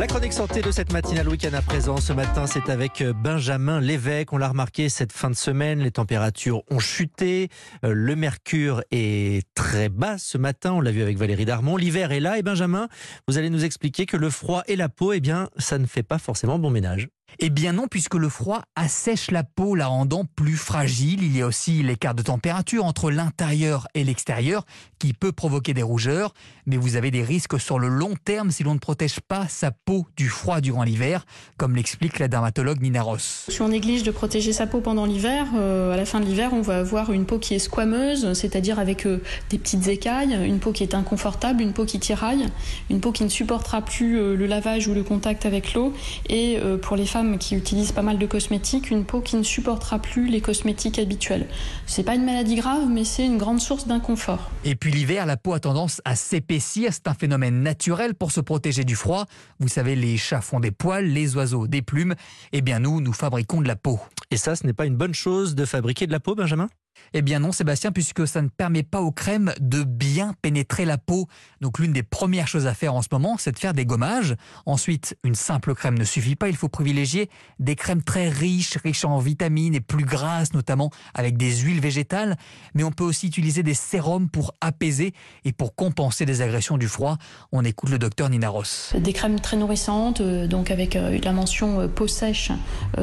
La chronique santé de cette matinale week-end à présent. Ce matin, c'est avec Benjamin Lévesque. On l'a remarqué cette fin de semaine, les températures ont chuté. Euh, le mercure est très bas ce matin. On l'a vu avec Valérie Darmon. L'hiver est là. Et Benjamin, vous allez nous expliquer que le froid et la peau, eh bien, ça ne fait pas forcément bon ménage. Eh bien non, puisque le froid assèche la peau, la rendant plus fragile. Il y a aussi l'écart de température entre l'intérieur et l'extérieur qui peut provoquer des rougeurs. Mais vous avez des risques sur le long terme si l'on ne protège pas sa peau du froid durant l'hiver, comme l'explique la dermatologue Nina Ross. Si on néglige de protéger sa peau pendant l'hiver, euh, à la fin de l'hiver, on va avoir une peau qui est squameuse, c'est-à-dire avec euh, des petites écailles, une peau qui est inconfortable, une peau qui tiraille, une peau qui ne supportera plus euh, le lavage ou le contact avec l'eau. Et pour les femmes, qui utilisent pas mal de cosmétiques, une peau qui ne supportera plus les cosmétiques habituels. C'est pas une maladie grave, mais c'est une grande source d'inconfort. Et puis l'hiver, la peau a tendance à s'épaissir. C'est un phénomène naturel pour se protéger du froid. Vous savez, les chats font des poils, les oiseaux des plumes. Eh bien, nous, nous fabriquons de la peau. Et ça, ce n'est pas une bonne chose de fabriquer de la peau, Benjamin? Eh bien non, Sébastien, puisque ça ne permet pas aux crèmes de bien pénétrer la peau. Donc l'une des premières choses à faire en ce moment, c'est de faire des gommages. Ensuite, une simple crème ne suffit pas, il faut privilégier des crèmes très riches, riches en vitamines et plus grasses, notamment avec des huiles végétales. Mais on peut aussi utiliser des sérums pour apaiser et pour compenser des agressions du froid. On écoute le docteur Nina Ross. Des crèmes très nourrissantes, euh, donc avec euh, la mention euh, peau sèche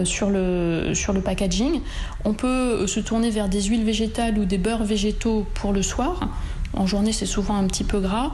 sur le, sur le packaging. On peut se tourner vers des huiles ou des beurres végétaux pour le soir. En journée, c'est souvent un petit peu gras.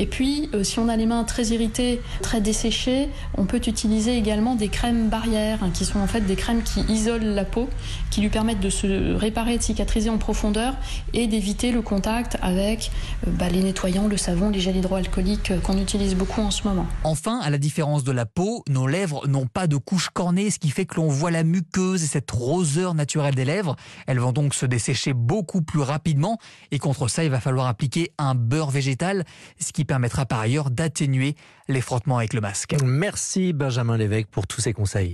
Et puis, euh, si on a les mains très irritées, très desséchées, on peut utiliser également des crèmes barrières, hein, qui sont en fait des crèmes qui isolent la peau, qui lui permettent de se réparer, de cicatriser en profondeur et d'éviter le contact avec euh, bah, les nettoyants, le savon, les gels hydroalcooliques euh, qu'on utilise beaucoup en ce moment. Enfin, à la différence de la peau, nos lèvres n'ont pas de couche cornée, ce qui fait que l'on voit la muqueuse et cette roseur naturelle des lèvres. Elles vont donc se dessécher beaucoup plus rapidement. Et contre ça, il va falloir un beurre végétal, ce qui permettra par ailleurs d'atténuer les frottements avec le masque. Merci Benjamin Lévesque pour tous ces conseils.